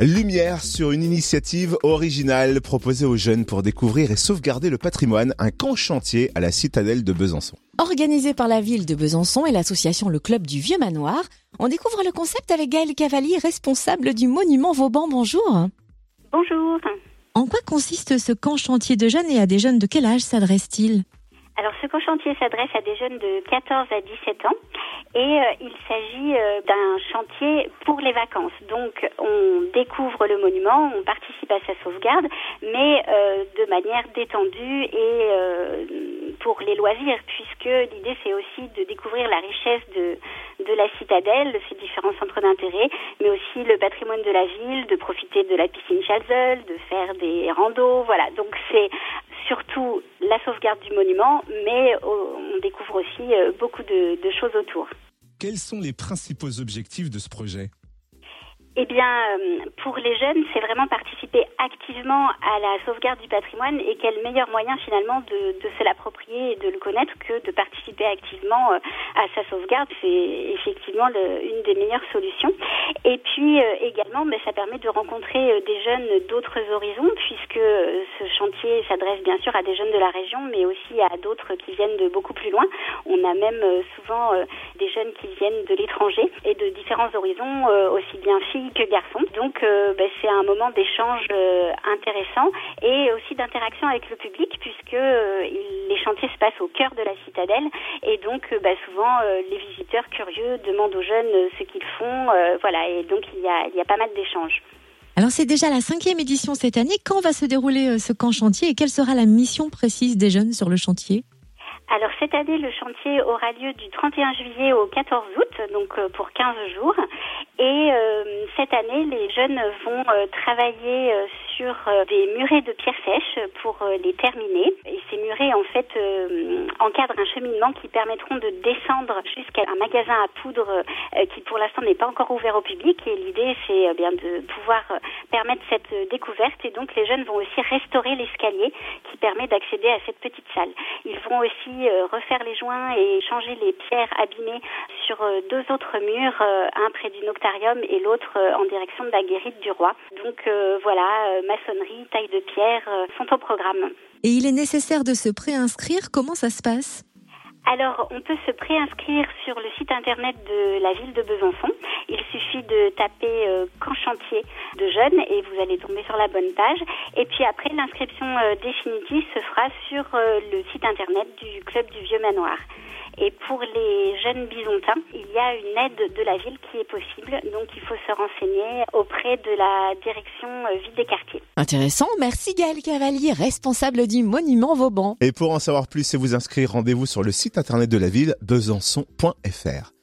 Lumière sur une initiative originale proposée aux jeunes pour découvrir et sauvegarder le patrimoine, un camp chantier à la citadelle de Besançon. Organisé par la ville de Besançon et l'association Le Club du Vieux Manoir, on découvre le concept avec Gaël Cavalier, responsable du monument Vauban. Bonjour. Bonjour. En quoi consiste ce camp chantier de jeunes et à des jeunes de quel âge s'adresse-t-il? Alors ce camp chantier s'adresse à des jeunes de 14 à 17 ans et euh, il s'agit euh, d'un chantier pour les vacances. Donc on découvre le monument, on participe à sa sauvegarde, mais euh, de manière détendue et pour les loisirs, puisque l'idée c'est aussi de découvrir la richesse de, de la citadelle, de ses différents centres d'intérêt, mais aussi le patrimoine de la ville, de profiter de la piscine Chalzeul, de faire des randos, voilà. Donc c'est surtout la sauvegarde du monument, mais on découvre aussi euh, beaucoup de choses autour. Quels sont les principaux objectifs de ce projet? Eh bien, euh, pour les jeunes, c'est vraiment participer activement à la sauvegarde du patrimoine et quel meilleur moyen finalement de, se l'approprier et de le connaître que de participer activement euh, à sa sauvegarde. C'est effectivement une des meilleures solutions. Et puis euh, également, ben, ça permet de rencontrer des jeunes d'autres horizons puisque ce chantier s'adresse bien sûr à des jeunes de la région, mais aussi à d'autres qui viennent de beaucoup plus loin. On a même souvent des jeunes qui viennent de l'étranger et de différents horizons, aussi bien filles que garçons. Donc euh, ben, c'est un moment d'échange euh, intéressant et aussi d'interaction avec le public puisque euh, les chantiers se passent au cœur de la citadelle et donc ben, souvent les visiteurs curieux demandent aux jeunes ce qu'ils font. voilà et donc il y a, il y a pas mal d'échanges. Alors c'est déjà la cinquième édition cette année. Quand va se dérouler ce camp chantier et quelle sera la mission précise des jeunes sur le chantier? Alors cette année, le chantier aura lieu du 31 juillet au 14 août, donc pour 15 jours. Et euh, cette année, les jeunes vont euh, travailler euh, sur des murets de pierre sèche pour les terminer. Et ces murets, en fait, encadrent un cheminement qui permettront de descendre jusqu'à un magasin à poudre qui, pour l'instant, n'est pas encore ouvert au public. Et l'idée, c'est bien de pouvoir permettre cette découverte. Et donc, les jeunes vont aussi restaurer l'escalier qui permet d'accéder à cette petite salle. Ils vont aussi refaire les joints et changer les pierres abîmées sur deux autres murs, un près du et l'autre euh, en direction de la guérite du roi. Donc euh, voilà, euh, maçonnerie, taille de pierre sont au programme. Et il est nécessaire de se préinscrire. Comment ça se passe? Alors, on peut se préinscrire sur le site internet de la ville de Besançon. Il suffit de taper camp chantier de jeunes et vous allez tomber sur la bonne page. Et puis après, l'inscription définitive se fera sur le site internet du club du Vieux Manoir. Et pour les jeunes bisontins, il y a une aide de la ville qui est possible. Donc il faut se renseigner auprès de la direction euh, ville des quartiers. Intéressant. Merci Gaël Cavalier, responsable du monument Vauban. Et pour en savoir plus et vous inscrire, rendez-vous sur le site internet de la ville besançon.fr.